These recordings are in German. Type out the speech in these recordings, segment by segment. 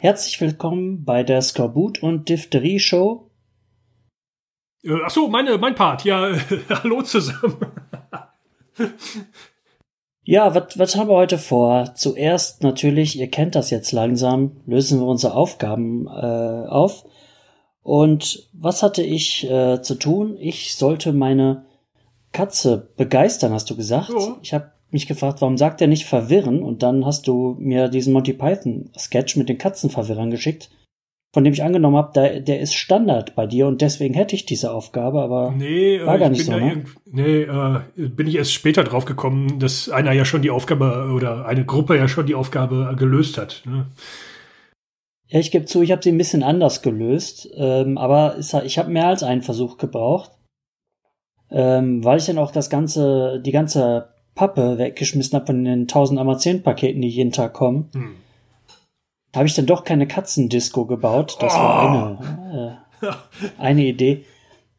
Herzlich willkommen bei der Skorbut und Diphtherie Show. Äh, ach so, meine, mein Part. Ja, hallo zusammen. ja, was haben wir heute vor? Zuerst natürlich, ihr kennt das jetzt langsam, lösen wir unsere Aufgaben äh, auf. Und was hatte ich äh, zu tun? Ich sollte meine Katze begeistern, hast du gesagt. Ja. Ich habe mich gefragt, warum sagt er nicht verwirren? Und dann hast du mir diesen Monty Python Sketch mit den Katzenverwirrern geschickt, von dem ich angenommen habe, der, der ist Standard bei dir und deswegen hätte ich diese Aufgabe, aber nee, war äh, gar nicht so. Ne? Nee, äh, bin ich erst später drauf gekommen, dass einer ja schon die Aufgabe oder eine Gruppe ja schon die Aufgabe gelöst hat. Ne? Ja, ich gebe zu, ich habe sie ein bisschen anders gelöst, ähm, aber ich habe mehr als einen Versuch gebraucht, ähm, weil ich dann auch das ganze, die ganze Pappe weggeschmissen habe von den 1000 Amazon-Paketen, die jeden Tag kommen, hm. habe ich dann doch keine Katzendisco gebaut. Das oh. war eine, äh, eine Idee.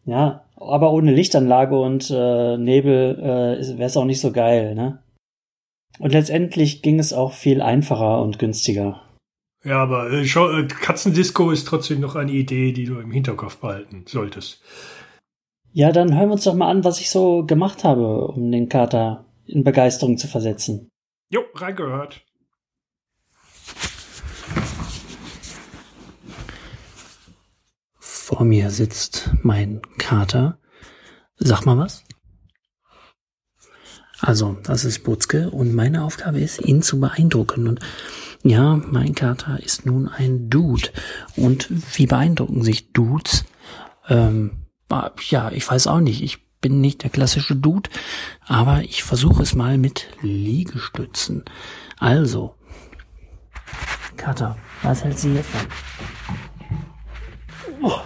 Ja, aber ohne Lichtanlage und äh, Nebel äh, wäre es auch nicht so geil, ne? Und letztendlich ging es auch viel einfacher und günstiger. Ja, aber äh, äh, Katzendisco ist trotzdem noch eine Idee, die du im Hinterkopf behalten solltest. Ja, dann hören wir uns doch mal an, was ich so gemacht habe, um den Kater in Begeisterung zu versetzen. Jo, reingehört. Vor mir sitzt mein Kater. Sag mal was. Also, das ist Butzke und meine Aufgabe ist, ihn zu beeindrucken. Und ja, mein Kater ist nun ein Dude. Und wie beeindrucken sich Dudes? Ähm, ja, ich weiß auch nicht. Ich bin nicht der klassische Dude, aber ich versuche es mal mit Liegestützen. Also, Kater, was hält sie jetzt an? Oh.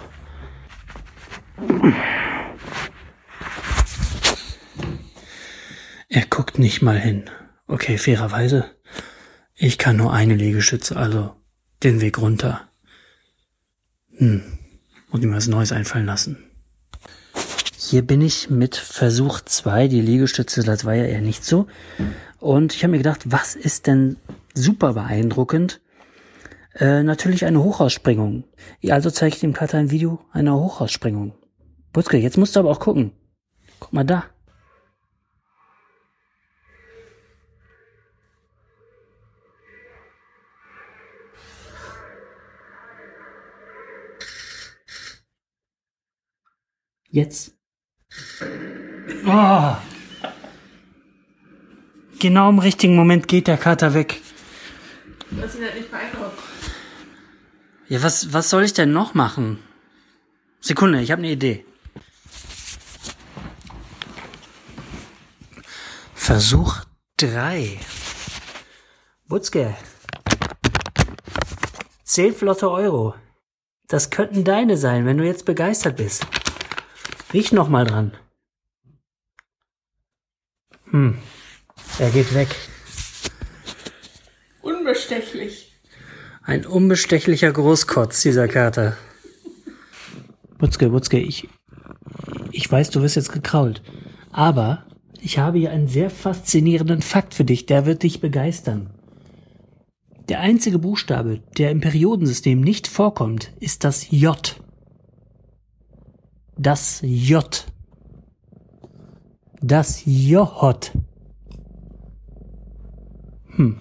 Er guckt nicht mal hin. Okay, fairerweise. Ich kann nur eine Liegestütze, also den Weg runter. Hm. Und ihm was Neues einfallen lassen. Hier bin ich mit Versuch 2, die Liegestütze, das war ja eher nicht so. Und ich habe mir gedacht, was ist denn super beeindruckend? Äh, natürlich eine Hochhausspringung. Also zeige ich dem Kater ein Video einer Hochhausspringung. Butzke, jetzt musst du aber auch gucken. Guck mal da. Jetzt. Oh. Genau im richtigen Moment geht der Kater weg. Was ihn halt nicht beeindruckt. Ja, was, was soll ich denn noch machen? Sekunde, ich habe eine Idee. Versuch drei. Butzke. Zehn flotte Euro. Das könnten deine sein, wenn du jetzt begeistert bist. Riech noch mal dran. Hm. Er geht weg. Unbestechlich. Ein unbestechlicher Großkotz, dieser Kater. Butzke, Butzke, ich, ich weiß, du wirst jetzt gekrault. Aber ich habe hier einen sehr faszinierenden Fakt für dich, der wird dich begeistern. Der einzige Buchstabe, der im Periodensystem nicht vorkommt, ist das J. Das J. Das J. Hm.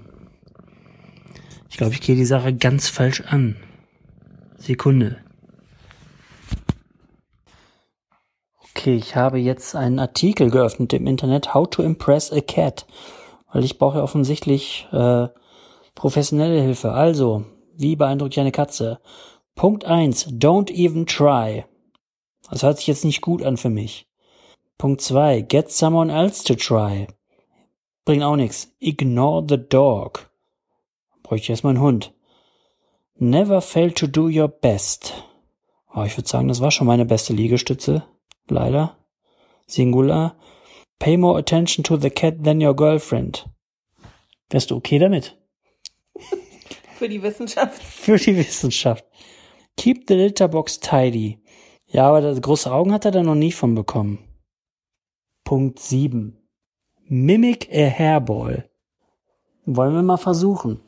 Ich glaube, ich gehe die Sache ganz falsch an. Sekunde. Okay, ich habe jetzt einen Artikel geöffnet im Internet, How to Impress a Cat. Weil ich brauche ja offensichtlich äh, professionelle Hilfe. Also, wie beeindruckt ich eine Katze? Punkt eins: Don't even try. Das hört sich jetzt nicht gut an für mich. Punkt zwei: Get someone else to try. Bringt auch nichts. Ignore the dog. Bräuchte ich erstmal einen Hund. Never fail to do your best. Oh, ich würde sagen, das war schon meine beste Liegestütze. Leider. Singular. Pay more attention to the cat than your girlfriend. Wärst du okay damit? Für die Wissenschaft. Für die Wissenschaft. Keep the litter box tidy. Ja, aber das große Augen hat er da noch nie von bekommen. Punkt 7. Mimic a Hairball. Wollen wir mal versuchen.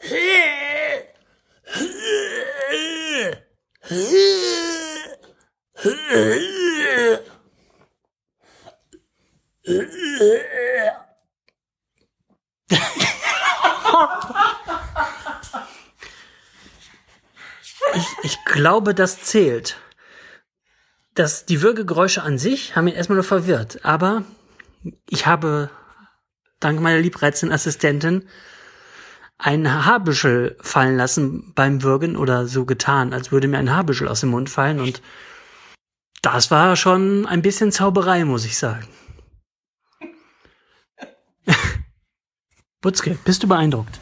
Ich, ich glaube, das zählt. Das, die Würgegeräusche an sich haben ihn erstmal nur verwirrt, aber ich habe dank meiner liebreizenden Assistentin ein Haarbüschel fallen lassen beim Würgen oder so getan, als würde mir ein Haarbüschel aus dem Mund fallen und das war schon ein bisschen Zauberei, muss ich sagen. Butzke, bist du beeindruckt?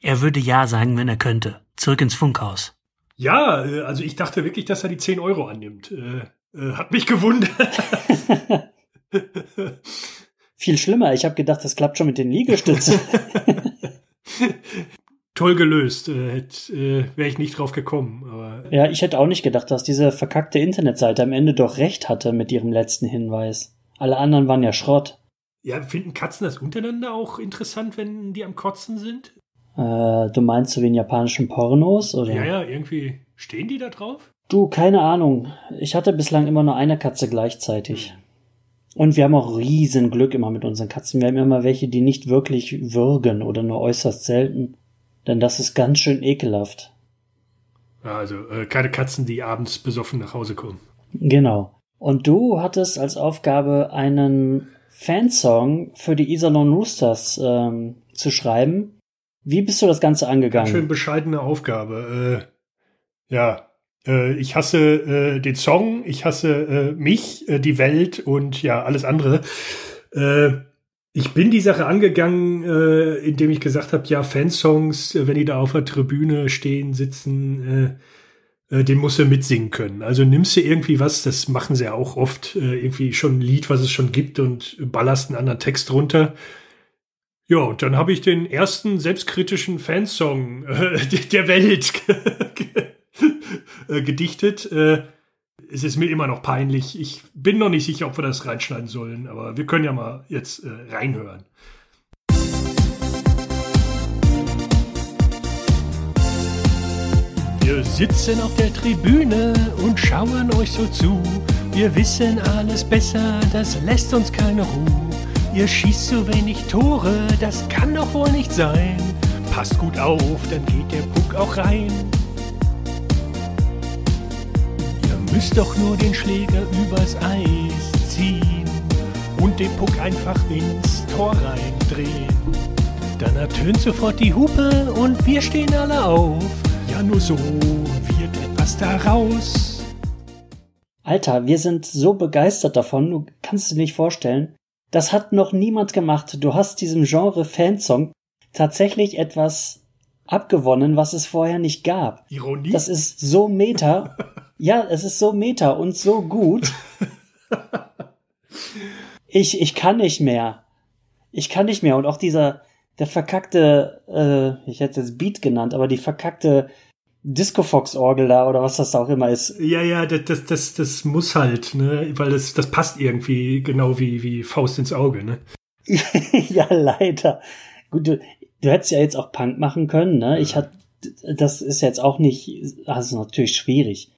Er würde ja sagen, wenn er könnte. Zurück ins Funkhaus. Ja, äh, also ich dachte wirklich, dass er die 10 Euro annimmt. Äh, äh, hat mich gewundert. Viel schlimmer. Ich habe gedacht, das klappt schon mit den Liegestützen. Toll gelöst. Äh, äh, Wäre ich nicht drauf gekommen. Aber ja, ich hätte auch nicht gedacht, dass diese verkackte Internetseite am Ende doch recht hatte mit ihrem letzten Hinweis. Alle anderen waren ja Schrott. Ja, finden Katzen das untereinander auch interessant, wenn die am Kotzen sind? Äh, du meinst so wie in japanischen Pornos, oder? Ja, ja, irgendwie stehen die da drauf? Du, keine Ahnung. Ich hatte bislang immer nur eine Katze gleichzeitig. Und wir haben auch riesen Glück immer mit unseren Katzen. Wir haben immer welche, die nicht wirklich würgen oder nur äußerst selten. Denn das ist ganz schön ekelhaft. Also äh, keine Katzen, die abends besoffen nach Hause kommen. Genau. Und du hattest als Aufgabe einen Fansong für die Iserlohn Roosters ähm, zu schreiben. Wie bist du das Ganze angegangen? Schön bescheidene Aufgabe. Äh, ja, äh, ich hasse äh, den Song, ich hasse äh, mich, äh, die Welt und ja, alles andere. Äh, ich bin die Sache angegangen, indem ich gesagt habe, ja, Fansongs, wenn die da auf der Tribüne stehen, sitzen, den muss er mitsingen können. Also nimmst du irgendwie was, das machen sie ja auch oft, irgendwie schon ein Lied, was es schon gibt und ballerst einen anderen Text runter. Ja, und dann habe ich den ersten selbstkritischen Fansong äh, der Welt äh, gedichtet. Äh, es ist mir immer noch peinlich. Ich bin noch nicht sicher, ob wir das reinschneiden sollen, aber wir können ja mal jetzt äh, reinhören. Wir sitzen auf der Tribüne und schauen euch so zu. Wir wissen alles besser, das lässt uns keine Ruhe. Ihr schießt so wenig Tore, das kann doch wohl nicht sein. Passt gut auf, dann geht der Puck auch rein. Müsst doch nur den Schläger übers Eis ziehen und den Puck einfach ins Tor reindrehen. Dann ertönt sofort die Hupe und wir stehen alle auf. Ja, nur so wird etwas daraus. Alter, wir sind so begeistert davon, du kannst dir nicht vorstellen. Das hat noch niemand gemacht. Du hast diesem Genre Fansong tatsächlich etwas abgewonnen, was es vorher nicht gab. Ironie? Das ist so meta. ja, es ist so meta und so gut. Ich, ich kann nicht mehr. Ich kann nicht mehr. Und auch dieser, der verkackte, äh, ich hätte es Beat genannt, aber die verkackte Disco-Fox-Orgel da oder was das auch immer ist. Ja, ja, das, das, das, das muss halt, ne, weil das, das passt irgendwie genau wie, wie Faust ins Auge, ne? ja, leider. Gut, du hättest ja jetzt auch Punk machen können, ne? Ich hatte, das ist jetzt auch nicht, also natürlich schwierig.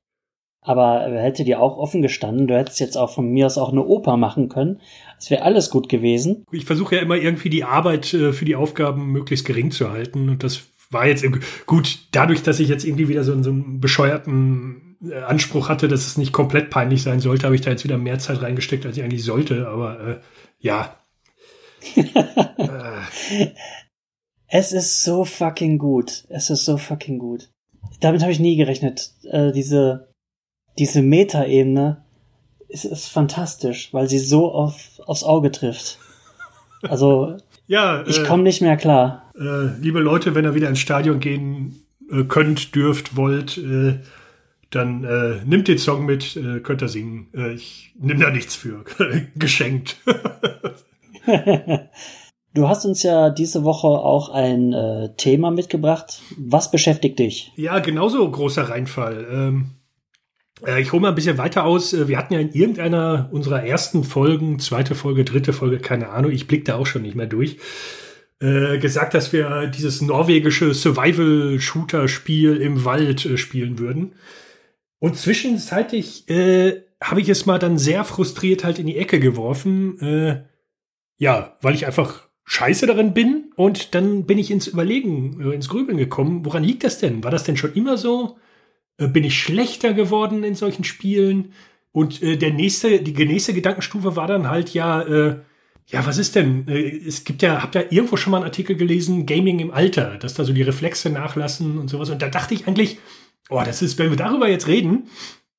Aber hätte dir auch offen gestanden, du hättest jetzt auch von mir aus auch eine Oper machen können. Es wäre alles gut gewesen. Ich versuche ja immer irgendwie die Arbeit äh, für die Aufgaben möglichst gering zu halten. Und das war jetzt gut, dadurch, dass ich jetzt irgendwie wieder so, so einen bescheuerten äh, Anspruch hatte, dass es nicht komplett peinlich sein sollte, habe ich da jetzt wieder mehr Zeit reingesteckt, als ich eigentlich sollte. Aber äh, ja. äh. Es ist so fucking gut. Es ist so fucking gut. Damit habe ich nie gerechnet. Äh, diese diese Metaebene ist, ist fantastisch, weil sie so auf, aufs Auge trifft. Also ja, ich äh, komme nicht mehr klar. Äh, liebe Leute, wenn ihr wieder ins Stadion gehen äh, könnt, dürft, wollt, äh, dann äh, nimmt den Song mit, äh, könnt ihr singen. Ich nehme da nichts für. Geschenkt. Du hast uns ja diese Woche auch ein äh, Thema mitgebracht. Was beschäftigt dich? Ja, genauso großer Reinfall. Ähm, äh, ich hole mal ein bisschen weiter aus. Äh, wir hatten ja in irgendeiner unserer ersten Folgen, zweite Folge, dritte Folge, keine Ahnung, ich blick da auch schon nicht mehr durch, äh, gesagt, dass wir dieses norwegische Survival-Shooter-Spiel im Wald äh, spielen würden. Und zwischenzeitlich äh, habe ich es mal dann sehr frustriert halt in die Ecke geworfen. Äh, ja, weil ich einfach scheiße darin bin. Und dann bin ich ins Überlegen, äh, ins Grübeln gekommen. Woran liegt das denn? War das denn schon immer so? Äh, bin ich schlechter geworden in solchen Spielen? Und äh, der nächste, die nächste Gedankenstufe war dann halt ja, äh, ja, was ist denn? Äh, es gibt ja, habt ihr irgendwo schon mal einen Artikel gelesen, Gaming im Alter, dass da so die Reflexe nachlassen und sowas. Und da dachte ich eigentlich, oh, das ist, wenn wir darüber jetzt reden,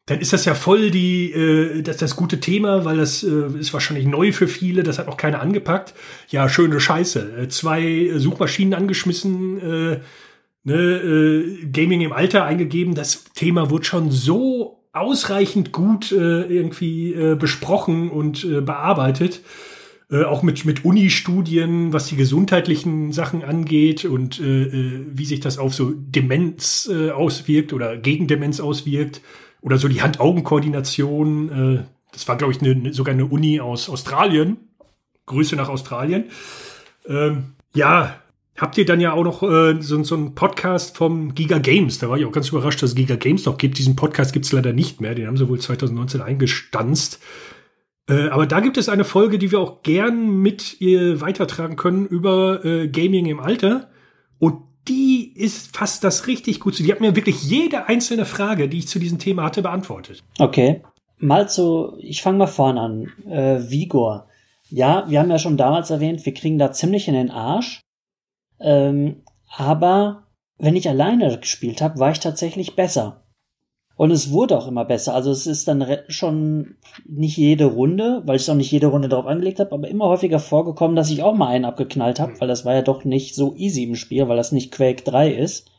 dann ist das ja voll die, äh, das, das gute Thema, weil das äh, ist wahrscheinlich neu für viele, das hat auch keiner angepackt. Ja, schöne Scheiße. Äh, zwei Suchmaschinen angeschmissen, äh, ne, äh, Gaming im Alter eingegeben. Das Thema wurde schon so ausreichend gut äh, irgendwie äh, besprochen und äh, bearbeitet. Äh, auch mit, mit Uni-Studien, was die gesundheitlichen Sachen angeht und äh, äh, wie sich das auf so Demenz äh, auswirkt oder gegen Demenz auswirkt. Oder so die Hand-Augen-Koordination. Äh, das war, glaube ich, ne, sogar eine Uni aus Australien. Grüße nach Australien. Ähm, ja, habt ihr dann ja auch noch äh, so, so einen Podcast vom Giga Games. Da war ich auch ganz überrascht, dass es Giga Games noch gibt. Diesen Podcast gibt es leider nicht mehr. Den haben sie wohl 2019 eingestanzt. Äh, aber da gibt es eine Folge, die wir auch gern mit ihr weitertragen können über äh, Gaming im Alter. Und die ist fast das richtig gut zu. Die hat mir wirklich jede einzelne Frage, die ich zu diesem Thema hatte, beantwortet. Okay. Mal zu, ich fange mal vorne an. Äh, Vigor. Ja, wir haben ja schon damals erwähnt, wir kriegen da ziemlich in den Arsch. Ähm, aber wenn ich alleine gespielt habe, war ich tatsächlich besser. Und es wurde auch immer besser. Also es ist dann schon nicht jede Runde, weil ich es auch nicht jede Runde darauf angelegt habe, aber immer häufiger vorgekommen, dass ich auch mal einen abgeknallt habe, weil das war ja doch nicht so easy im Spiel, weil das nicht Quake 3 ist,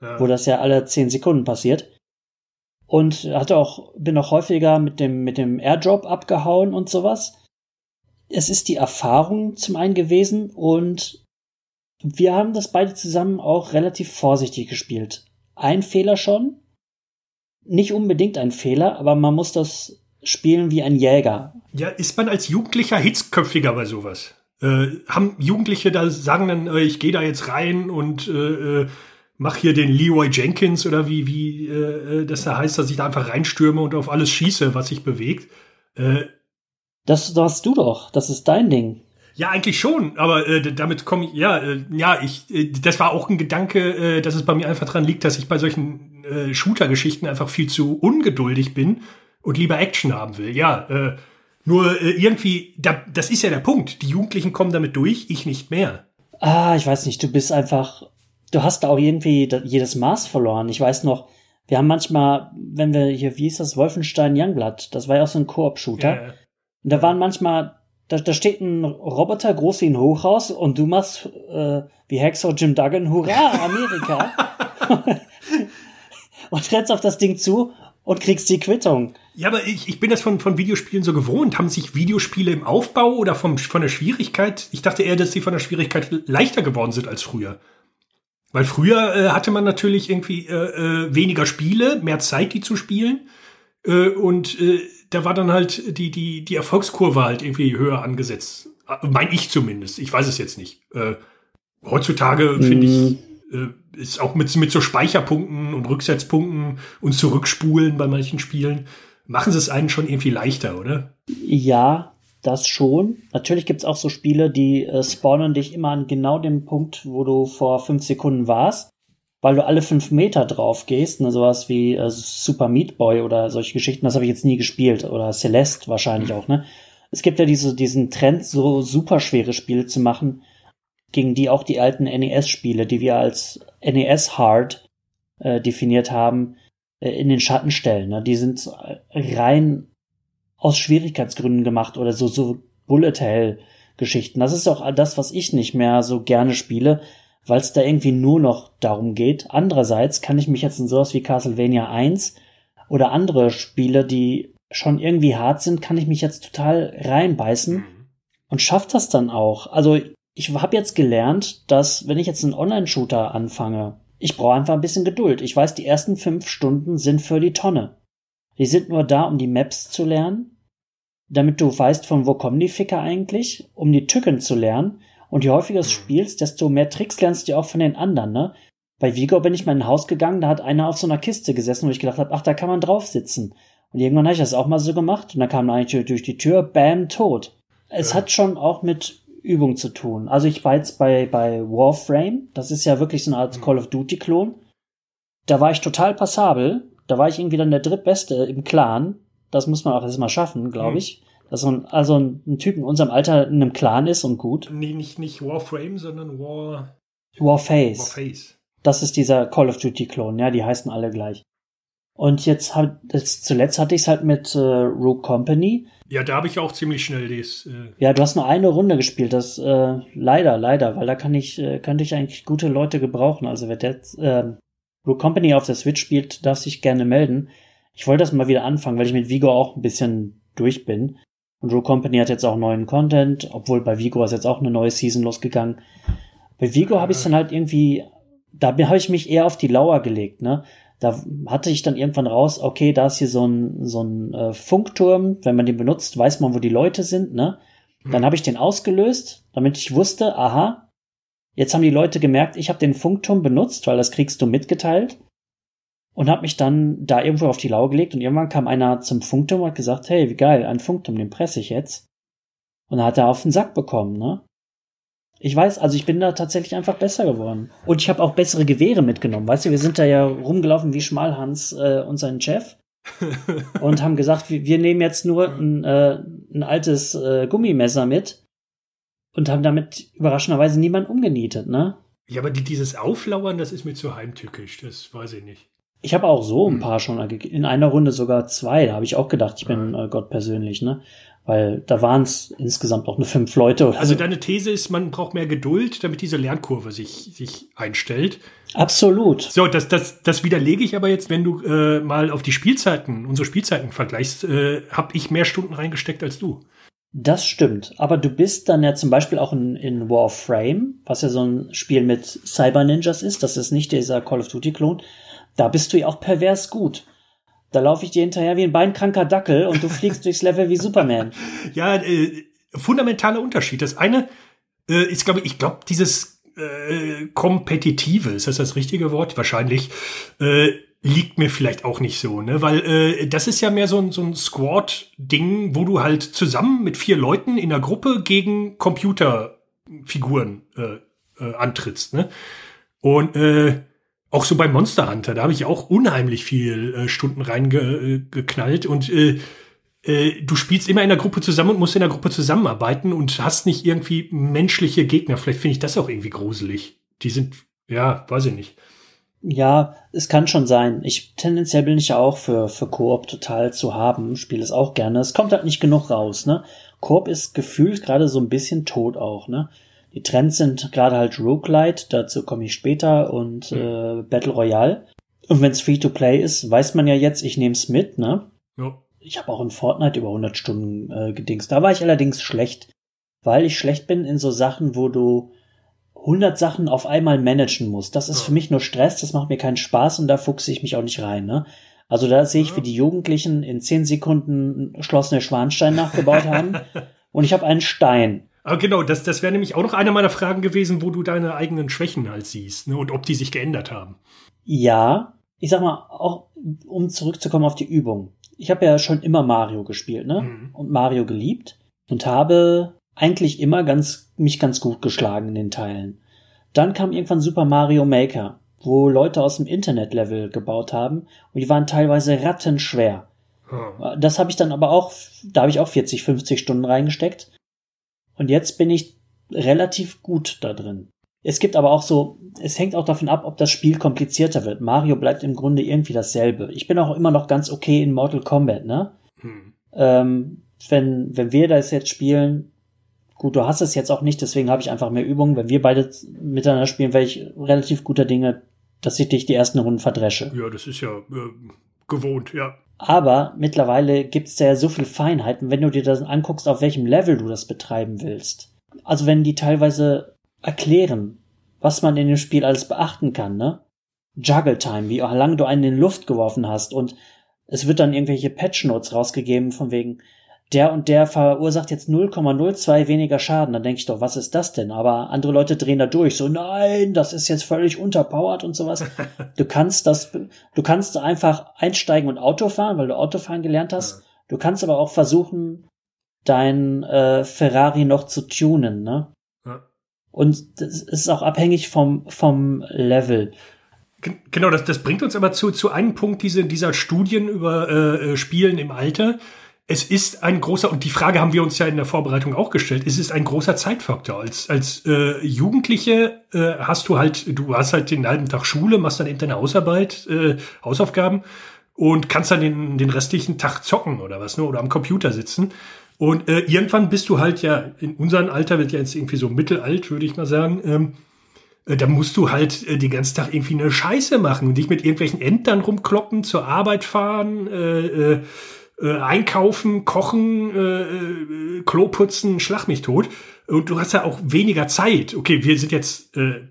ja. wo das ja alle 10 Sekunden passiert. Und hatte auch, bin auch häufiger mit dem, mit dem Airdrop abgehauen und sowas. Es ist die Erfahrung zum einen gewesen und wir haben das beide zusammen auch relativ vorsichtig gespielt. Ein Fehler schon, nicht unbedingt ein Fehler, aber man muss das spielen wie ein Jäger. Ja, ist man als Jugendlicher hitzköpfiger bei sowas? Äh, haben Jugendliche da sagen dann, äh, ich gehe da jetzt rein und äh, äh, mach hier den Leroy Jenkins oder wie wie äh, äh, das da heißt, dass ich da einfach reinstürme und auf alles schieße, was sich bewegt. Äh, das, hast du doch. Das ist dein Ding. Ja, eigentlich schon, aber äh, damit komme ich, ja, äh, ja, ich, äh, das war auch ein Gedanke, äh, dass es bei mir einfach dran liegt, dass ich bei solchen äh, Shooter-Geschichten einfach viel zu ungeduldig bin und lieber Action haben will. Ja, äh, nur äh, irgendwie, da, das ist ja der Punkt. Die Jugendlichen kommen damit durch, ich nicht mehr. Ah, ich weiß nicht, du bist einfach, du hast da auch irgendwie jedes Maß verloren. Ich weiß noch, wir haben manchmal, wenn wir hier, wie hieß das, Wolfenstein Youngblood, das war ja auch so ein Koop-Shooter. Ja, ja. Und da waren manchmal da, da steht ein Roboter groß wie ein Hochhaus und du machst äh, wie Hexer Jim Duggan, Hurra, Amerika! und rennst auf das Ding zu und kriegst die Quittung. Ja, aber ich, ich bin das von, von Videospielen so gewohnt. Haben sich Videospiele im Aufbau oder vom, von der Schwierigkeit? Ich dachte eher, dass sie von der Schwierigkeit leichter geworden sind als früher. Weil früher äh, hatte man natürlich irgendwie äh, äh, weniger Spiele, mehr Zeit, die zu spielen. Äh, und äh, da war dann halt die, die, die Erfolgskurve halt irgendwie höher angesetzt. Mein ich zumindest. Ich weiß es jetzt nicht. Äh, heutzutage mhm. finde ich, äh, ist auch mit, mit so Speicherpunkten und Rücksetzpunkten und Zurückspulen bei manchen Spielen, machen sie es einen schon irgendwie leichter, oder? Ja, das schon. Natürlich gibt's auch so Spiele, die äh, spawnen dich immer an genau dem Punkt, wo du vor fünf Sekunden warst weil du alle fünf Meter drauf gehst, ne, sowas wie äh, Super Meat Boy oder solche Geschichten, das habe ich jetzt nie gespielt. Oder Celeste wahrscheinlich auch, ne? Es gibt ja diese, diesen Trend, so super schwere Spiele zu machen, gegen die auch die alten NES-Spiele, die wir als NES Hard äh, definiert haben, äh, in den Schatten stellen. Ne? Die sind rein aus Schwierigkeitsgründen gemacht oder so, so Bullet Hell Geschichten. Das ist auch das, was ich nicht mehr so gerne spiele, weil es da irgendwie nur noch darum geht. Andererseits kann ich mich jetzt in sowas wie Castlevania 1 oder andere Spiele, die schon irgendwie hart sind, kann ich mich jetzt total reinbeißen mhm. und schafft das dann auch. Also ich habe jetzt gelernt, dass wenn ich jetzt einen Online-Shooter anfange, ich brauche einfach ein bisschen Geduld. Ich weiß, die ersten fünf Stunden sind für die Tonne. Die sind nur da, um die Maps zu lernen, damit du weißt, von wo kommen die Ficker eigentlich, um die Tücken zu lernen Und je häufiger du spielst, desto mehr Tricks lernst du auch von den anderen, ne? Bei Vigo bin ich mal in ein Haus gegangen, da hat einer auf so einer Kiste gesessen, wo ich gedacht habe, ach, da kann man drauf sitzen. Und irgendwann habe ich das auch mal so gemacht und dann kam eigentlich durch die Tür, bam, tot. Es ja. hat schon auch mit Übung zu tun. Also ich war jetzt bei, bei Warframe, das ist ja wirklich so eine Art mhm. Call of Duty-Klon. Da war ich total passabel. Da war ich irgendwie dann der drittbeste im Clan. Das muss man auch erstmal schaffen, glaube mhm. ich. Dass ein, also ein, ein, Typ in unserem Alter in einem Clan ist und gut. Nee, nicht, nicht Warframe, sondern War. Warface. Warface. Das ist dieser Call of Duty-Klon, ja, die heißen alle gleich. Und jetzt hat, jetzt zuletzt hatte ich es halt mit äh, Rogue Company. Ja, da habe ich auch ziemlich schnell das. Äh ja, du hast nur eine Runde gespielt, das äh, leider, leider, weil da kann ich, äh, könnte ich eigentlich gute Leute gebrauchen. Also wer jetzt äh, Rogue Company auf der Switch spielt, darf sich gerne melden. Ich wollte das mal wieder anfangen, weil ich mit Vigo auch ein bisschen durch bin. Und Rogue Company hat jetzt auch neuen Content, obwohl bei Vigo ist jetzt auch eine neue Season losgegangen. Bei Vigo habe ich es dann halt irgendwie, da habe ich mich eher auf die Lauer gelegt, ne? da hatte ich dann irgendwann raus, okay, da ist hier so ein, so ein äh, Funkturm, wenn man den benutzt, weiß man, wo die Leute sind, ne? Dann mhm. habe ich den ausgelöst, damit ich wusste, aha, jetzt haben die Leute gemerkt, ich habe den Funkturm benutzt, weil das kriegst du mitgeteilt. Und habe mich dann da irgendwo auf die Lauer gelegt und irgendwann kam einer zum Funkturm und hat gesagt, hey, wie geil, ein Funkturm, den presse ich jetzt. Und dann hat er auf den Sack bekommen, ne? Ich weiß, also ich bin da tatsächlich einfach besser geworden. Und ich habe auch bessere Gewehre mitgenommen. Weißt du, wir sind da ja rumgelaufen wie Schmalhans äh, und sein Chef. und haben gesagt, wir, wir nehmen jetzt nur ein, äh, ein altes äh, Gummimesser mit und haben damit überraschenderweise niemand umgenietet, ne? Ja, aber die, dieses Auflauern, das ist mir zu heimtückisch, das weiß ich nicht. Ich habe auch so ein hm. paar schon, in einer Runde sogar zwei, da habe ich auch gedacht, ich bin äh, Gott persönlich, ne? Weil da waren es insgesamt auch nur fünf Leute. Oder also so. deine These ist, man braucht mehr Geduld, damit diese Lernkurve sich, sich einstellt. Absolut. So, das, das, das widerlege ich aber jetzt, wenn du äh, mal auf die Spielzeiten, unsere Spielzeiten vergleichst, äh, habe ich mehr Stunden reingesteckt als du. Das stimmt. Aber du bist dann ja zum Beispiel auch in, in Warframe, was ja so ein Spiel mit Cyber Ninjas ist. Das ist nicht dieser Call of Duty Klon. Da bist du ja auch pervers gut. Da laufe ich dir hinterher wie ein beinkranker Dackel und du fliegst durchs Level wie Superman. Ja, äh, fundamentaler Unterschied. Das eine äh, ist, glaube ich, ich glaube, dieses äh, kompetitive, ist das das richtige Wort? Wahrscheinlich. Äh, liegt mir vielleicht auch nicht so, ne? Weil äh, das ist ja mehr so ein, so ein Squad-Ding, wo du halt zusammen mit vier Leuten in der Gruppe gegen Computerfiguren äh, äh, antrittst, ne? Und äh, auch so bei Monster Hunter, da habe ich auch unheimlich viel äh, Stunden reingeknallt und äh, äh, du spielst immer in der Gruppe zusammen und musst in der Gruppe zusammenarbeiten und hast nicht irgendwie menschliche Gegner. Vielleicht finde ich das auch irgendwie gruselig. Die sind, ja, weiß ich nicht. Ja, es kann schon sein. Ich tendenziell bin ich ja auch für, für Koop total zu haben, spiele es auch gerne. Es kommt halt nicht genug raus, ne? Koop ist gefühlt gerade so ein bisschen tot auch, ne? Die Trends sind gerade halt Roguelite, dazu komme ich später, und mhm. äh, Battle Royale. Und wenn es Free-to-Play ist, weiß man ja jetzt, ich nehme es mit, ne? Ja. Ich habe auch in Fortnite über 100 Stunden äh, gedingst. Da war ich allerdings schlecht, weil ich schlecht bin in so Sachen, wo du 100 Sachen auf einmal managen musst. Das ist ja. für mich nur Stress, das macht mir keinen Spaß und da fuchse ich mich auch nicht rein, ne? Also da sehe ich, wie die Jugendlichen in 10 Sekunden Schloss Neuschwanstein nachgebaut haben und ich habe einen Stein. Aber genau, das, das wäre nämlich auch noch eine meiner Fragen gewesen, wo du deine eigenen Schwächen halt siehst ne, und ob die sich geändert haben. Ja, ich sag mal, auch um zurückzukommen auf die Übung. Ich habe ja schon immer Mario gespielt, ne? Mhm. Und Mario geliebt und habe eigentlich immer ganz, mich ganz gut geschlagen in den Teilen. Dann kam irgendwann Super Mario Maker, wo Leute aus dem Internet-Level gebaut haben und die waren teilweise rattenschwer. Hm. Das habe ich dann aber auch, da habe ich auch 40, 50 Stunden reingesteckt und jetzt bin ich relativ gut da drin. Es gibt aber auch so, es hängt auch davon ab, ob das Spiel komplizierter wird. Mario bleibt im Grunde irgendwie dasselbe. Ich bin auch immer noch ganz okay in Mortal Kombat, ne? Hm. Ähm, wenn, wenn wir das jetzt spielen, gut, du hast es jetzt auch nicht, deswegen habe ich einfach mehr Übungen. Wenn wir beide miteinander spielen, wäre ich relativ guter Dinge, dass ich dich die ersten Runden verdresche. Ja, das ist ja äh, gewohnt, ja. Aber mittlerweile gibt's ja so viel Feinheiten, wenn du dir das anguckst, auf welchem Level du das betreiben willst. Also wenn die teilweise erklären, was man in dem Spiel alles beachten kann, ne? Juggle Time, wie lange du einen in die Luft geworfen hast und es wird dann irgendwelche Patch Notes rausgegeben von wegen, der und der verursacht jetzt 0,02 weniger Schaden. Dann denke ich doch, was ist das denn? Aber andere Leute drehen da durch. So, nein, das ist jetzt völlig unterpowered und sowas. Du kannst das, du kannst einfach einsteigen und Auto fahren, weil du Autofahren gelernt hast. Du kannst aber auch versuchen, dein äh, Ferrari noch zu tunen, ne? Ja. Und das ist auch abhängig vom, vom Level. Genau, das, das bringt uns aber zu, zu einem Punkt diese, dieser Studien über äh, äh Spielen im Alter es ist ein großer, und die Frage haben wir uns ja in der Vorbereitung auch gestellt, es ist ein großer Zeitfaktor. Als, als äh, Jugendliche äh, hast du halt, du hast halt den halben Tag Schule, machst dann eben deine Hausarbeit, äh, Hausaufgaben und kannst dann den, den restlichen Tag zocken oder was, ne? Oder am Computer sitzen. Und äh, irgendwann bist du halt ja, in unserem Alter wird ja jetzt irgendwie so mittelalt, würde ich mal sagen, ähm, äh, da musst du halt äh, den ganzen Tag irgendwie eine Scheiße machen und dich mit irgendwelchen Ämtern rumkloppen, zur Arbeit fahren, äh, äh, äh, einkaufen, kochen, äh, äh, Klo putzen, schlag mich tot. Und du hast ja auch weniger Zeit. Okay, wir sind jetzt äh,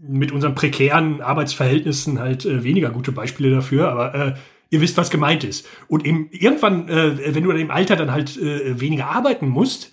mit unseren prekären Arbeitsverhältnissen halt äh, weniger gute Beispiele dafür, aber äh, ihr wisst, was gemeint ist. Und eben irgendwann, äh, wenn du im Alter dann halt äh, weniger arbeiten musst,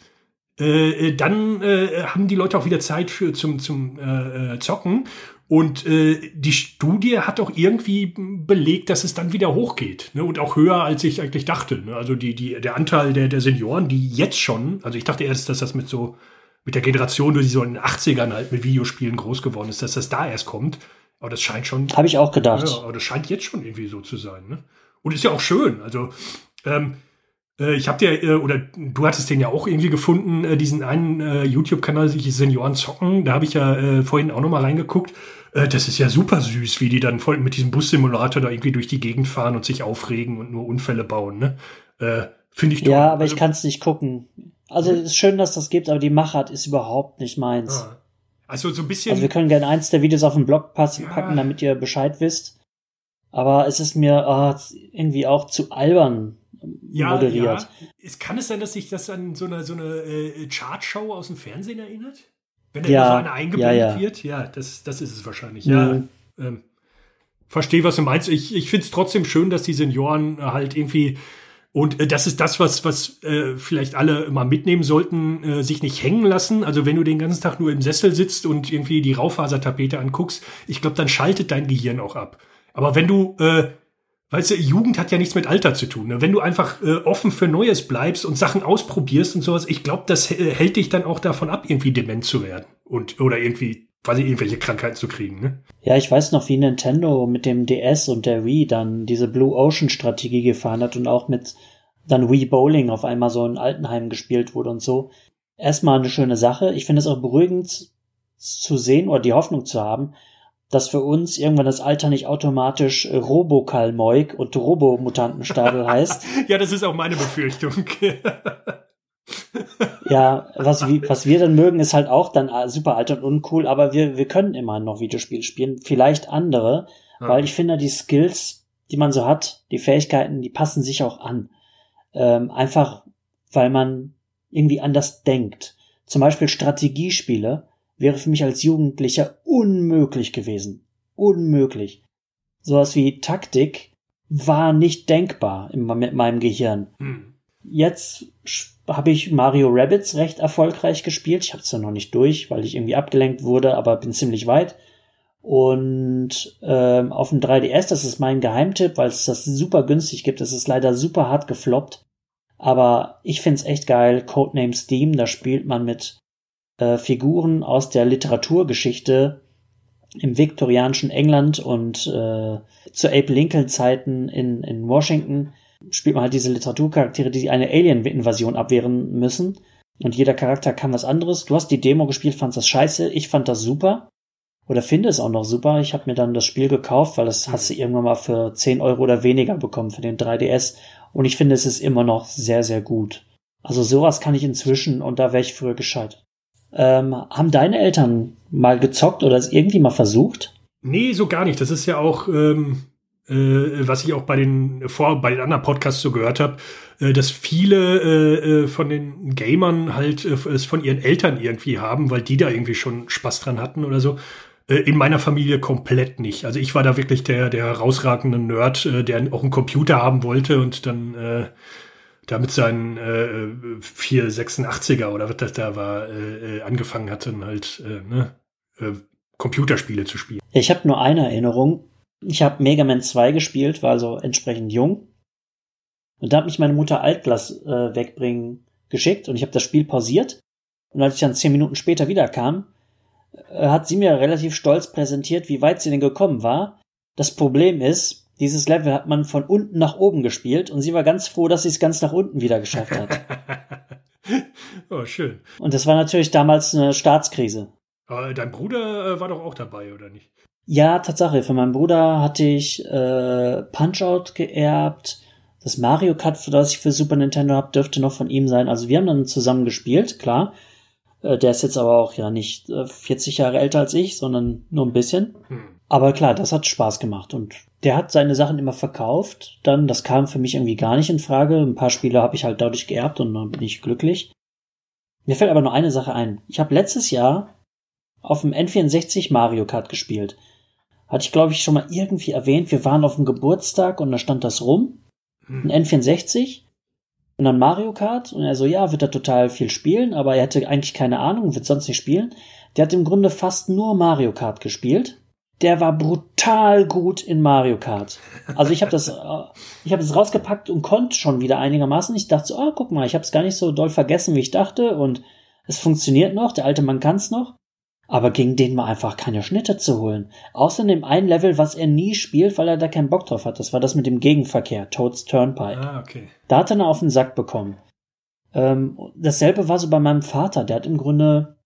äh, dann äh, haben die Leute auch wieder Zeit für zum zum äh, äh Zocken und äh, die Studie hat auch irgendwie belegt, dass es dann wieder hochgeht. Ne? Und auch höher, als ich eigentlich dachte. Ne? Also die, die, der Anteil der, der Senioren, die jetzt schon, also ich dachte erst, dass das mit so, mit der Generation, die so in den 80ern halt mit Videospielen groß geworden ist, dass das da erst kommt. Aber das scheint schon. Habe ich auch gedacht. Ja, aber das scheint jetzt schon irgendwie so zu sein. Ne? Und ist ja auch schön. Also, ähm, äh, ich habe dir, äh, oder du hattest den ja auch irgendwie gefunden, äh, diesen einen äh, YouTube-Kanal, sich Senioren zocken. Da habe ich ja äh, vorhin auch noch mal reingeguckt. Äh, das ist ja super süß, wie die dann voll mit diesem Bussimulator da irgendwie durch die Gegend fahren und sich aufregen und nur Unfälle bauen. Ne? Äh, Finde ich toll. Ja, aber also, ich kann es nicht gucken. Also es ist schön, dass das gibt, aber die Machart ist überhaupt nicht meins. Ah. Also so ein bisschen. Also wir können gerne eins der Videos auf den Blog passen, ja. packen, damit ihr Bescheid wisst. Aber es ist mir oh, irgendwie auch zu albern ja, moderiert. Ja. Es kann es sein, dass sich das an so eine, so eine äh, Chartshow aus dem Fernsehen erinnert? Wenn da ja, so eine eingeblendet ja, ja. wird, ja, das, das ist es wahrscheinlich. Mhm. Ja, ähm, verstehe, was du meinst. Ich, ich finde es trotzdem schön, dass die Senioren halt irgendwie und äh, das ist das, was, was äh, vielleicht alle immer mitnehmen sollten, äh, sich nicht hängen lassen. Also wenn du den ganzen Tag nur im Sessel sitzt und irgendwie die Raufasertapete anguckst, ich glaube, dann schaltet dein Gehirn auch ab. Aber wenn du äh, Weißt du, Jugend hat ja nichts mit Alter zu tun. Ne? Wenn du einfach äh, offen für Neues bleibst und Sachen ausprobierst und sowas, ich glaube, das hält dich dann auch davon ab, irgendwie dement zu werden und oder irgendwie quasi irgendwelche Krankheiten zu kriegen. Ne? Ja, ich weiß noch, wie Nintendo mit dem DS und der Wii dann diese Blue Ocean Strategie gefahren hat und auch mit dann Wii Bowling auf einmal so in Altenheim gespielt wurde und so. Erstmal eine schöne Sache. Ich finde es auch beruhigend zu sehen oder die Hoffnung zu haben, dass für uns irgendwann das Alter nicht automatisch äh, Robokalmoik und Robomutantenstadel heißt. ja, das ist auch meine Befürchtung. ja, was, was wir dann mögen, ist halt auch dann äh, super alt und uncool, aber wir, wir können immer noch Videospiele spielen. Vielleicht andere, ja. weil ich finde, die Skills, die man so hat, die Fähigkeiten, die passen sich auch an. Ähm, einfach, weil man irgendwie anders denkt. Zum Beispiel Strategiespiele wäre für mich als Jugendlicher unmöglich gewesen. Unmöglich. Sowas wie Taktik war nicht denkbar mit meinem Gehirn. Hm. Jetzt habe ich Mario Rabbits recht erfolgreich gespielt. Ich habe es ja noch nicht durch, weil ich irgendwie abgelenkt wurde, aber bin ziemlich weit. Und ähm, auf dem 3DS, das ist mein Geheimtipp, weil es das super günstig gibt. Es ist leider super hart gefloppt. Aber ich find's echt geil. Codename Steam, da spielt man mit äh, Figuren aus der Literaturgeschichte im viktorianischen England und äh, zu Abe Lincoln Zeiten in, in Washington spielt man halt diese Literaturcharaktere, die eine Alien-Invasion abwehren müssen. Und jeder Charakter kann was anderes. Du hast die Demo gespielt, fandst das scheiße. Ich fand das super. Oder finde es auch noch super. Ich habe mir dann das Spiel gekauft, weil das hast du irgendwann mal für 10 Euro oder weniger bekommen für den 3DS. Und ich finde, es ist immer noch sehr, sehr gut. Also sowas kann ich inzwischen und da wäre ich früher gescheit. Ähm, haben deine Eltern mal gezockt oder es irgendwie mal versucht? Nee, so gar nicht. Das ist ja auch, ähm, äh, was ich auch bei den vor bei den anderen Podcasts so gehört habe, äh, dass viele äh, äh von den Gamern halt äh, es von ihren Eltern irgendwie haben, weil die da irgendwie schon Spaß dran hatten oder so. Äh, in meiner Familie komplett nicht. Also ich war da wirklich der der herausragende Nerd, der auch einen Computer haben wollte und dann da mit seinen äh, 486er oder was das da war, äh, äh, angefangen hatte, halt äh, ne, äh, Computerspiele zu spielen. Ich habe nur eine Erinnerung. Ich habe Mega Man 2 gespielt, war also entsprechend jung. Und da hat mich meine Mutter Altglas äh, wegbringen geschickt und ich habe das Spiel pausiert. Und als ich dann zehn Minuten später wiederkam, äh, hat sie mir relativ stolz präsentiert, wie weit sie denn gekommen war. Das Problem ist, dieses Level hat man von unten nach oben gespielt und sie war ganz froh, dass sie es ganz nach unten wieder geschafft hat. oh, schön. Und das war natürlich damals eine Staatskrise. Aber dein Bruder äh, war doch auch dabei, oder nicht? Ja, Tatsache. Von meinem Bruder hatte ich äh, Punch-Out geerbt. Das Mario Kart, das ich für Super Nintendo habe, dürfte noch von ihm sein. Also wir haben dann zusammen gespielt, klar. Äh, der ist jetzt aber auch ja nicht äh, 40 Jahre älter als ich, sondern nur ein bisschen. Hm. Aber klar, das hat Spaß gemacht und der hat seine Sachen immer verkauft. Dann, das kam für mich irgendwie gar nicht in Frage. Ein paar Spiele habe ich halt dadurch geerbt und dann bin ich glücklich. Mir fällt aber nur eine Sache ein. Ich habe letztes Jahr auf dem N64 Mario Kart gespielt. Hatte ich, glaube ich, schon mal irgendwie erwähnt. Wir waren auf dem Geburtstag und da stand das rum. Ein N64. Und dann Mario Kart. Und er so, ja, wird er total viel spielen, aber er hätte eigentlich keine Ahnung, wird sonst nicht spielen. Der hat im Grunde fast nur Mario Kart gespielt der war brutal gut in Mario Kart. Also ich habe das, äh, ich habe das rausgepackt und konnte schon wieder einigermaßen. Ich dachte so, oh, guck mal, ich habe es gar nicht so doll vergessen, wie ich dachte und es funktioniert noch, der alte Mann kann's noch. Aber gegen den war einfach keine Schnitte zu holen. Außer in dem einen Level, was er nie spielt, weil er da keinen Bock drauf hat. Das war das mit dem Gegenverkehr, Toads Turnpike. Ah, okay. Da hat er auf den Sack bekommen. Ähm, dasselbe war so bei meinem Vater. Der hat im Grunde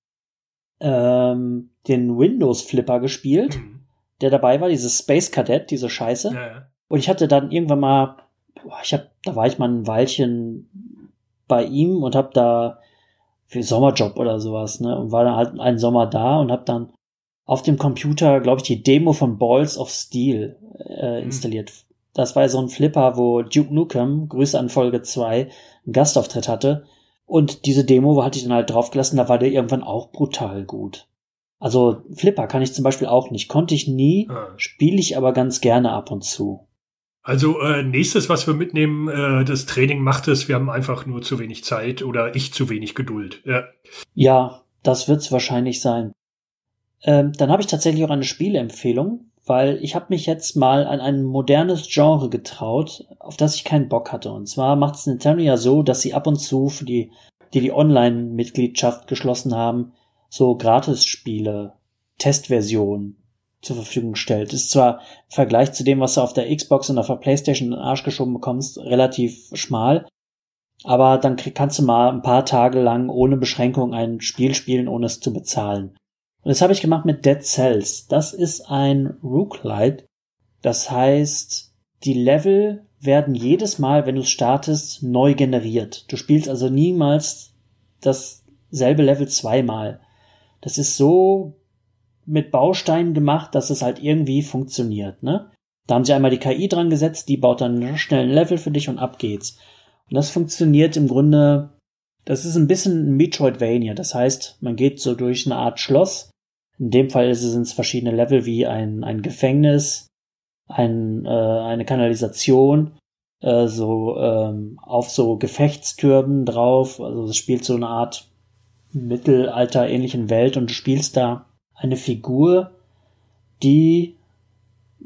ähm, den Windows Flipper gespielt. Mhm der dabei war, dieses Space Cadet, diese Scheiße. Ja, ja. Und ich hatte dann irgendwann mal, boah, ich hab, da war ich mal ein Weilchen bei ihm und hab da für Sommerjob oder sowas, ne, und war dann halt einen Sommer da und hab dann auf dem Computer, glaube ich, die Demo von Balls of Steel äh, mhm. installiert. Mhm. Das war so ein Flipper, wo Duke Nukem, Grüße an Folge 2, einen Gastauftritt hatte. Und diese Demo hatte ich dann halt draufgelassen, da war der irgendwann auch brutal gut. Also Flipper kann ich zum Beispiel auch nicht. Konnte ich nie, ah. spiele ich aber ganz gerne ab und zu. Also äh, nächstes, was wir mitnehmen, äh, das Training macht es, wir haben einfach nur zu wenig Zeit oder ich zu wenig Geduld. Ja, ja das wird's wahrscheinlich sein. Ähm, dann habe ich tatsächlich auch eine Spieleempfehlung, weil ich habe mich jetzt mal an ein modernes Genre getraut, auf das ich keinen Bock hatte. Und zwar macht es Nintendo ja so, dass sie ab und zu für die, die die Online-Mitgliedschaft geschlossen haben, so Gratis-Spiele, Testversion zur Verfügung stellt. Ist zwar im Vergleich zu dem, was du auf der Xbox und auf der Playstation in den Arsch geschoben bekommst, relativ schmal, aber dann kannst du mal ein paar Tage lang ohne Beschränkung ein Spiel spielen, ohne es zu bezahlen. Und das habe ich gemacht mit Dead Cells. Das ist ein Rooklight. Das heißt, die Level werden jedes Mal, wenn du es startest, neu generiert. Du spielst also niemals dasselbe Level zweimal das ist so mit Bausteinen gemacht, dass es halt irgendwie funktioniert, ne? Da haben sie einmal die KI dran gesetzt, die baut dann schnell ein Level für dich und ab geht's. Und das funktioniert im Grunde, das ist ein bisschen ein Metroidvania. Das heißt, man geht so durch eine Art Schloss. In dem Fall sind es verschiedene Level wie ein, ein Gefängnis, ein, äh, eine Kanalisation, äh, so ähm, auf so Gefechtstürmen drauf. Also es spielt so eine Art mittelalterähnlichen Welt und du spielst da eine Figur, die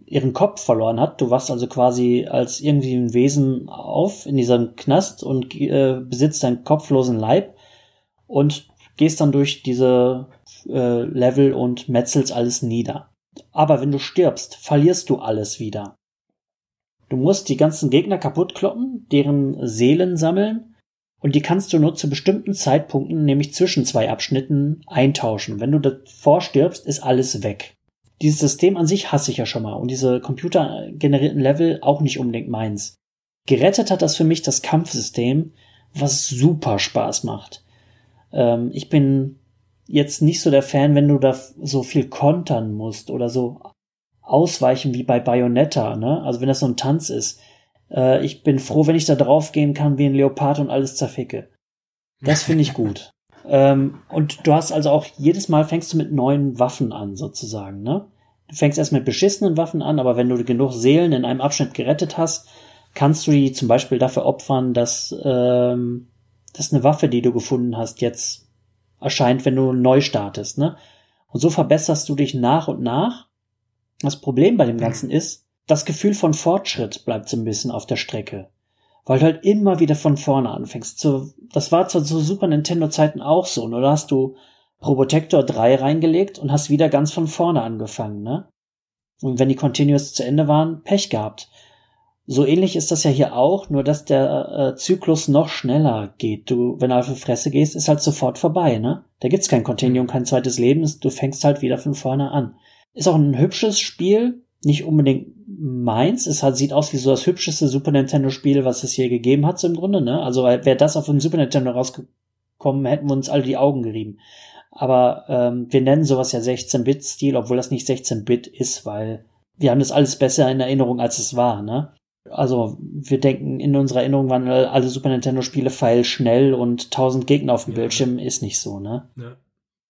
ihren Kopf verloren hat. Du wachst also quasi als irgendwie ein Wesen auf in diesem Knast und äh, besitzt deinen kopflosen Leib und gehst dann durch diese äh, Level und metzelst alles nieder. Aber wenn du stirbst, verlierst du alles wieder. Du musst die ganzen Gegner kaputt kloppen, deren Seelen sammeln und die kannst du nur zu bestimmten Zeitpunkten, nämlich zwischen zwei Abschnitten, eintauschen. Wenn du davor stirbst, ist alles weg. Dieses System an sich hasse ich ja schon mal und diese computergenerierten Level auch nicht unbedingt meins. Gerettet hat das für mich das Kampfsystem, was super Spaß macht. Ähm, ich bin jetzt nicht so der Fan, wenn du da so viel kontern musst oder so ausweichen wie bei Bayonetta, ne? Also wenn das so ein Tanz ist. Äh, ich bin froh, wenn ich da drauf gehen kann wie ein Leopard und alles zerficke. Das finde ich gut. ähm, und du hast also auch jedes Mal fängst du mit neuen Waffen an, sozusagen, ne? Du fängst erst mit beschissenen Waffen an, aber wenn du genug Seelen in einem Abschnitt gerettet hast, kannst du die zum Beispiel dafür opfern, dass, ähm, dass eine Waffe, die du gefunden hast, jetzt erscheint, wenn du neu startest, ne? Und so verbesserst du dich nach und nach. Das Problem bei dem Ganzen ist, das Gefühl von Fortschritt bleibt so ein bisschen auf der Strecke. Weil du halt immer wieder von vorne anfängst. So, das war zwar zu Super Nintendo Zeiten auch so, nur da hast du Probotector 3 reingelegt und hast wieder ganz von vorne angefangen, ne? Und wenn die Continuous zu Ende waren, Pech gehabt. So ähnlich ist das ja hier auch, nur dass der äh, Zyklus noch schneller geht. Du, wenn du auf die Fresse gehst, ist halt sofort vorbei, ne? Da gibt's kein Continuum, kein zweites Leben, du fängst halt wieder von vorne an. Ist auch ein hübsches Spiel, nicht unbedingt meins. Es hat, sieht aus wie so das hübscheste Super Nintendo Spiel, was es je gegeben hat, so im Grunde, ne? Also wäre das auf dem Super Nintendo rausgekommen, hätten wir uns alle die Augen gerieben. Aber ähm, wir nennen sowas ja 16-Bit-Stil, obwohl das nicht 16-Bit ist, weil wir haben das alles besser in Erinnerung, als es war, ne? Also wir denken, in unserer Erinnerung waren alle Super Nintendo-Spiele feilschnell und tausend Gegner auf dem ja. Bildschirm ist nicht so, ne? Ja.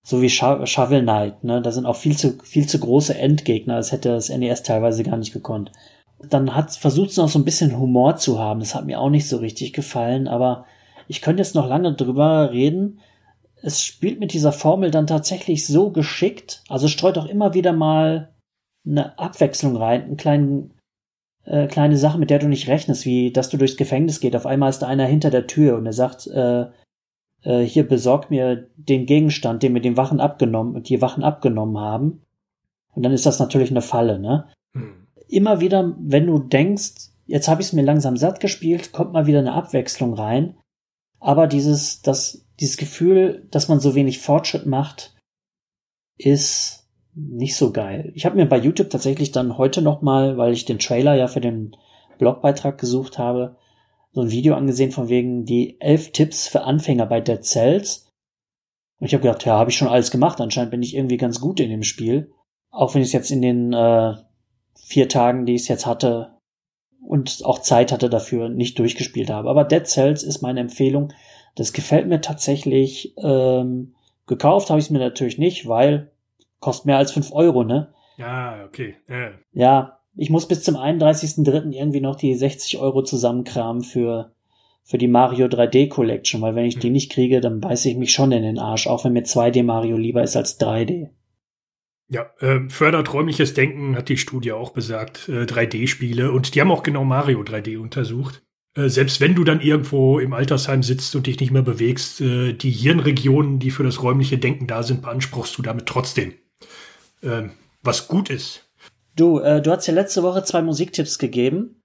So wie Sho Shovel Knight, ne? Da sind auch viel zu, viel zu große Endgegner, das hätte das NES teilweise gar nicht gekonnt. Dann hat versucht es noch so ein bisschen Humor zu haben, das hat mir auch nicht so richtig gefallen, aber ich könnte jetzt noch lange drüber reden, es spielt mit dieser Formel dann tatsächlich so geschickt, also streut auch immer wieder mal eine Abwechslung rein, einen kleinen äh, kleine Sache, mit der du nicht rechnest, wie dass du durchs Gefängnis geht. Auf einmal ist da einer hinter der Tür und er sagt, äh, äh, hier besorgt mir den Gegenstand, den mir den Wachen abgenommen, die Wachen abgenommen haben. Und dann ist das natürlich eine Falle, ne? Hm. Immer wieder, wenn du denkst, jetzt habe ich es mir langsam satt gespielt, kommt mal wieder eine Abwechslung rein. Aber dieses, das, dieses Gefühl, dass man so wenig Fortschritt macht, ist nicht so geil. Ich habe mir bei YouTube tatsächlich dann heute noch mal, weil ich den Trailer ja für den Blogbeitrag gesucht habe, so ein Video angesehen von wegen die elf Tipps für Anfänger bei Dead Cells. Und ich habe gedacht, ja, habe ich schon alles gemacht. Anscheinend bin ich irgendwie ganz gut in dem Spiel. Auch wenn ich es jetzt in den äh, vier Tagen, die ich es jetzt hatte, und auch Zeit hatte dafür, nicht durchgespielt habe. Aber Dead Cells ist meine Empfehlung. Das gefällt mir tatsächlich. Ähm, gekauft habe ich es mir natürlich nicht, weil kostet mehr als fünf Euro, ne? Ja, okay. Äh. Ja, ich muss bis zum 31.03. irgendwie noch die 60 Euro zusammenkramen für, für die Mario 3D Collection, weil wenn ich hm. die nicht kriege, dann beiße ich mich schon in den Arsch, auch wenn mir 2D Mario lieber ist als 3D. Ja, äh, fördert räumliches Denken, hat die Studie auch besagt, äh, 3D-Spiele. Und die haben auch genau Mario 3D untersucht. Äh, selbst wenn du dann irgendwo im Altersheim sitzt und dich nicht mehr bewegst, äh, die Hirnregionen, die für das räumliche Denken da sind, beanspruchst du damit trotzdem. Ähm, was gut ist. Du, äh, du hast ja letzte Woche zwei Musiktipps gegeben.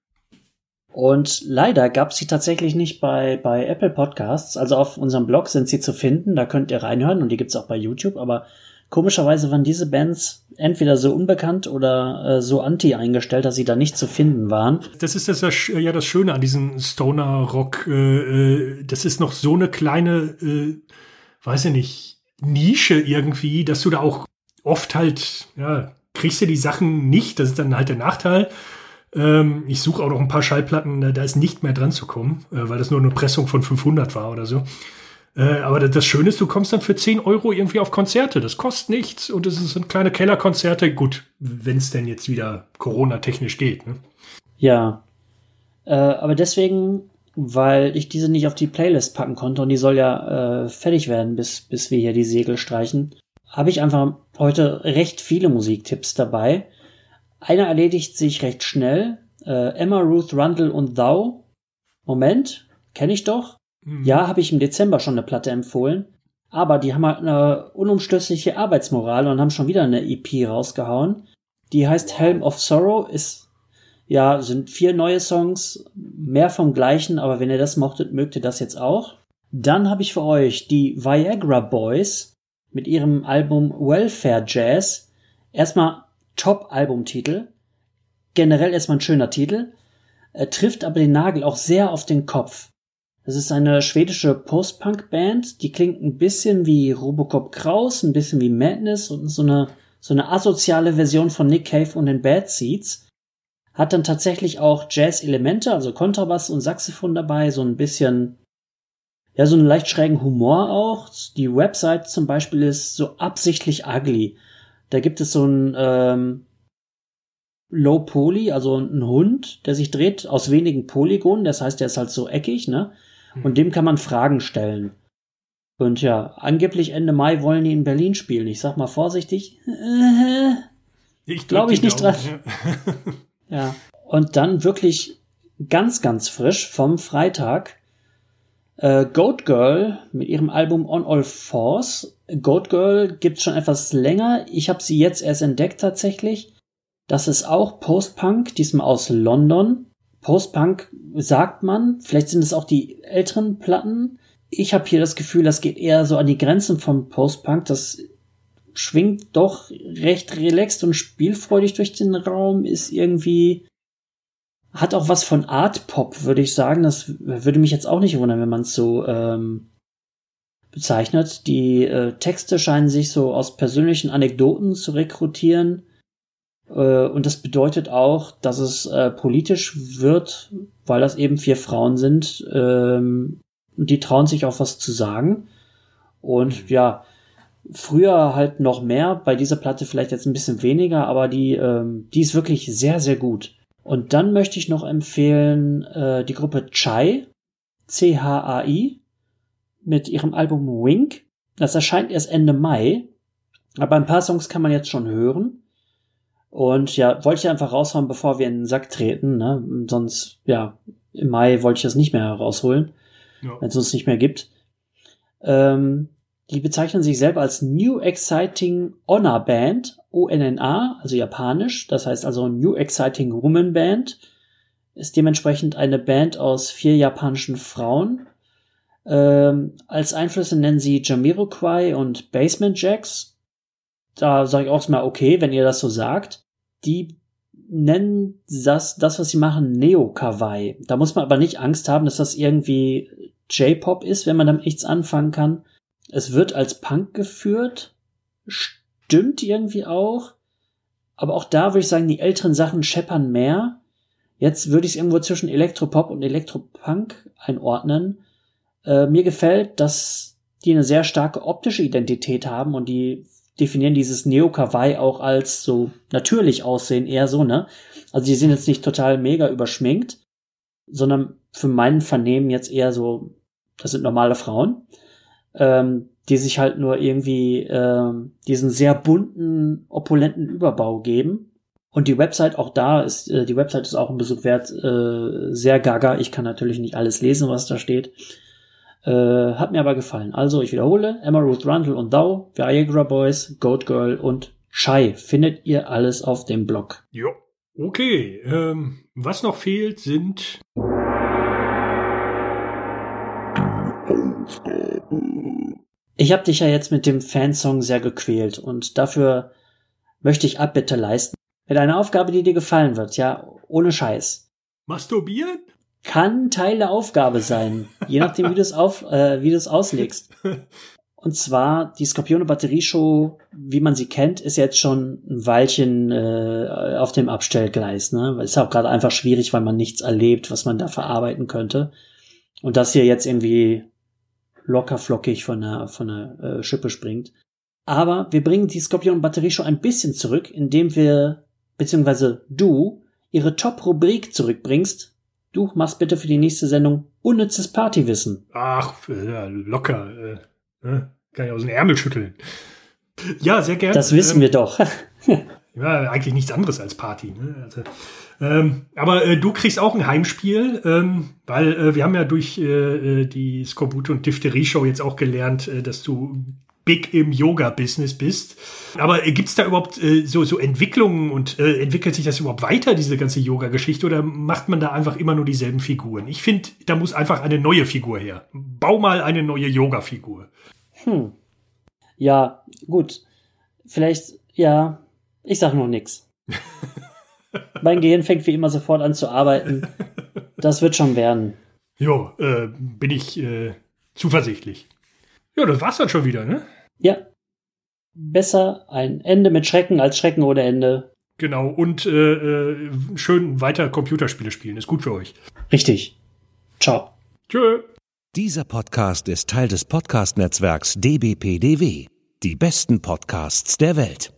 Und leider gab es sie tatsächlich nicht bei, bei Apple Podcasts. Also auf unserem Blog sind sie zu finden, da könnt ihr reinhören und die gibt's auch bei YouTube, aber Komischerweise waren diese Bands entweder so unbekannt oder äh, so anti eingestellt, dass sie da nicht zu finden waren. Das ist das ja das Schöne an diesem Stoner Rock. Äh, äh, das ist noch so eine kleine, äh, weiß ich nicht, Nische irgendwie, dass du da auch oft halt, ja, kriegst du die Sachen nicht. Das ist dann halt der Nachteil. Ähm, ich suche auch noch ein paar Schallplatten, da ist nicht mehr dran zu kommen, äh, weil das nur eine Pressung von 500 war oder so. Äh, aber das Schöne ist, du kommst dann für 10 Euro irgendwie auf Konzerte. Das kostet nichts und es sind kleine Kellerkonzerte. Gut, wenn es denn jetzt wieder Corona-technisch geht. Ne? Ja. Äh, aber deswegen, weil ich diese nicht auf die Playlist packen konnte und die soll ja äh, fertig werden, bis, bis wir hier die Segel streichen, habe ich einfach heute recht viele Musiktipps dabei. Einer erledigt sich recht schnell. Äh, Emma Ruth Rundle und Thou. Moment, kenne ich doch. Mhm. Ja, habe ich im Dezember schon eine Platte empfohlen. Aber die haben halt eine unumstößliche Arbeitsmoral und haben schon wieder eine EP rausgehauen. Die heißt Helm of Sorrow, ist, ja, sind vier neue Songs, mehr vom gleichen, aber wenn ihr das mochtet, mögt ihr das jetzt auch. Dann habe ich für euch die Viagra Boys mit ihrem Album Welfare Jazz. Erstmal Top-Albumtitel. Generell erstmal ein schöner Titel. Er trifft aber den Nagel auch sehr auf den Kopf. Es ist eine schwedische Post-Punk-Band, die klingt ein bisschen wie Robocop Kraus, ein bisschen wie Madness und so eine, so eine asoziale Version von Nick Cave und den Bad Seeds. Hat dann tatsächlich auch Jazz-Elemente, also Kontrabass und Saxophon dabei, so ein bisschen, ja, so einen leicht schrägen Humor auch. Die Website zum Beispiel ist so absichtlich ugly. Da gibt es so ein, ähm, Low Poly, also ein Hund, der sich dreht aus wenigen Polygonen, das heißt, der ist halt so eckig, ne? Und dem kann man Fragen stellen. Und ja, angeblich Ende Mai wollen die in Berlin spielen. Ich sag mal vorsichtig. Äh, Ich Glaube ich nicht dran. ja. Und dann wirklich ganz, ganz frisch vom Freitag äh, Goat Girl mit ihrem Album On All Fours. Goat Girl gibt's schon etwas länger. Ich habe sie jetzt erst entdeckt tatsächlich. Das ist auch Post-Punk, diesmal aus London. Post-Punk sagt man, vielleicht sind es auch die älteren Platten. Ich habe hier das Gefühl, das geht eher so an die Grenzen vom Post-Punk. Das schwingt doch recht relaxed und spielfreudig durch den Raum, ist irgendwie hat auch was von Art Pop, würde ich sagen. Das würde mich jetzt auch nicht wundern, wenn man es so ähm, bezeichnet. Die äh, Texte scheinen sich so aus persönlichen Anekdoten zu rekrutieren. Äh, und das bedeutet auch, dass es äh, politisch wird, weil das eben vier Frauen sind. Ähm, und die trauen sich auch was zu sagen. Und ja, früher halt noch mehr, bei dieser Platte vielleicht jetzt ein bisschen weniger, aber die, ähm, die ist wirklich sehr, sehr gut. Und dann möchte ich noch empfehlen äh, die Gruppe Chai, C-H-A-I, mit ihrem Album Wink. Das erscheint erst Ende Mai, aber ein paar Songs kann man jetzt schon hören. Und ja, wollte ich einfach raushauen, bevor wir in den Sack treten. Ne? Sonst, ja, im Mai wollte ich das nicht mehr rausholen, Ja. wenn es uns nicht mehr gibt. Ähm, die bezeichnen sich selber als New Exciting Honor Band, ONNA, also japanisch, das heißt also New Exciting Woman Band, ist dementsprechend eine Band aus vier japanischen Frauen. Ähm, als Einflüsse nennen sie Jamiroquai und Basement Jacks. Da sage ich auch mal, okay, wenn ihr das so sagt. Die nennen das, das was sie machen, Neo-Kawaii. Da muss man aber nicht Angst haben, dass das irgendwie J-Pop ist, wenn man damit nichts anfangen kann. Es wird als Punk geführt. Stimmt irgendwie auch. Aber auch da würde ich sagen, die älteren Sachen scheppern mehr. Jetzt würde ich es irgendwo zwischen Elektropop und Elektropunk einordnen. Äh, mir gefällt, dass die eine sehr starke optische Identität haben und die definieren dieses Neo-Kawaii auch als so natürlich aussehen, eher so, ne? Also die sind jetzt nicht total mega überschminkt, sondern für meinen Vernehmen jetzt eher so, das sind normale Frauen ähm, die sich halt nur irgendwie ähm, diesen sehr bunten, opulenten Überbau geben. Und die Website auch da ist, äh, die Website ist auch ein Besuch wert, äh, sehr gaga. Ich kann natürlich nicht alles lesen, was da steht. Äh, hat mir aber gefallen. Also, ich wiederhole, Emma Ruth Rundle und Dow, Viagra Boys, Goat Girl und Chai findet ihr alles auf dem Blog. Jo. Okay, ähm, was noch fehlt, sind Ich habe dich ja jetzt mit dem Fansong sehr gequält und dafür möchte ich Abbitte leisten. Mit einer Aufgabe, die dir gefallen wird, ja, ohne Scheiß. Masturbieren? Kann Teil der Aufgabe sein, je nachdem, wie du es auf, äh, wie du es auslegst. Und zwar die Skorpione Batterieshow, wie man sie kennt, ist jetzt schon ein Weilchen äh, auf dem Abstellgleis. Ne? Ist auch gerade einfach schwierig, weil man nichts erlebt, was man da verarbeiten könnte. Und das hier jetzt irgendwie locker flockig von der, von der äh, Schippe springt. Aber wir bringen die Skorpion Batterieshow ein bisschen zurück, indem wir, beziehungsweise du, ihre Top-Rubrik zurückbringst. Du machst bitte für die nächste Sendung unnützes Partywissen. Ach, äh, ja, locker. Äh, ne? Kann ich aus dem Ärmel schütteln. Ja, sehr gerne. Das wissen ähm, wir doch. Ja, eigentlich nichts anderes als Party. Ne? Also, ähm, aber äh, du kriegst auch ein Heimspiel, ähm, weil äh, wir haben ja durch äh, äh, die Skorbut und Diphtherie-Show jetzt auch gelernt, äh, dass du big im Yoga-Business bist. Aber äh, gibt's da überhaupt so, so Entwicklungen und entwickelt sich das überhaupt weiter, diese ganze Yoga-Geschichte, oder macht man da einfach immer nur dieselben Figuren? Ich finde, da muss einfach eine neue Figur her. Bau mal eine neue Yoga-Figur. Hm. Ja, gut. Vielleicht, ja, ich sag noch nix. mein Gehirn fängt wie immer sofort an zu arbeiten. Das wird schon werden. Jo, äh, bin ich äh, zuversichtlich. Ja, das war's dann schon wieder, ne? Ja. Besser ein Ende mit Schrecken als Schrecken ohne Ende. Genau, und äh, äh, schön weiter Computerspiele spielen. Ist gut für euch. Richtig. Ciao. Tschö. Dieser Podcast ist Teil des Podcast-Netzwerks dbpdw. Die besten Podcasts der Welt.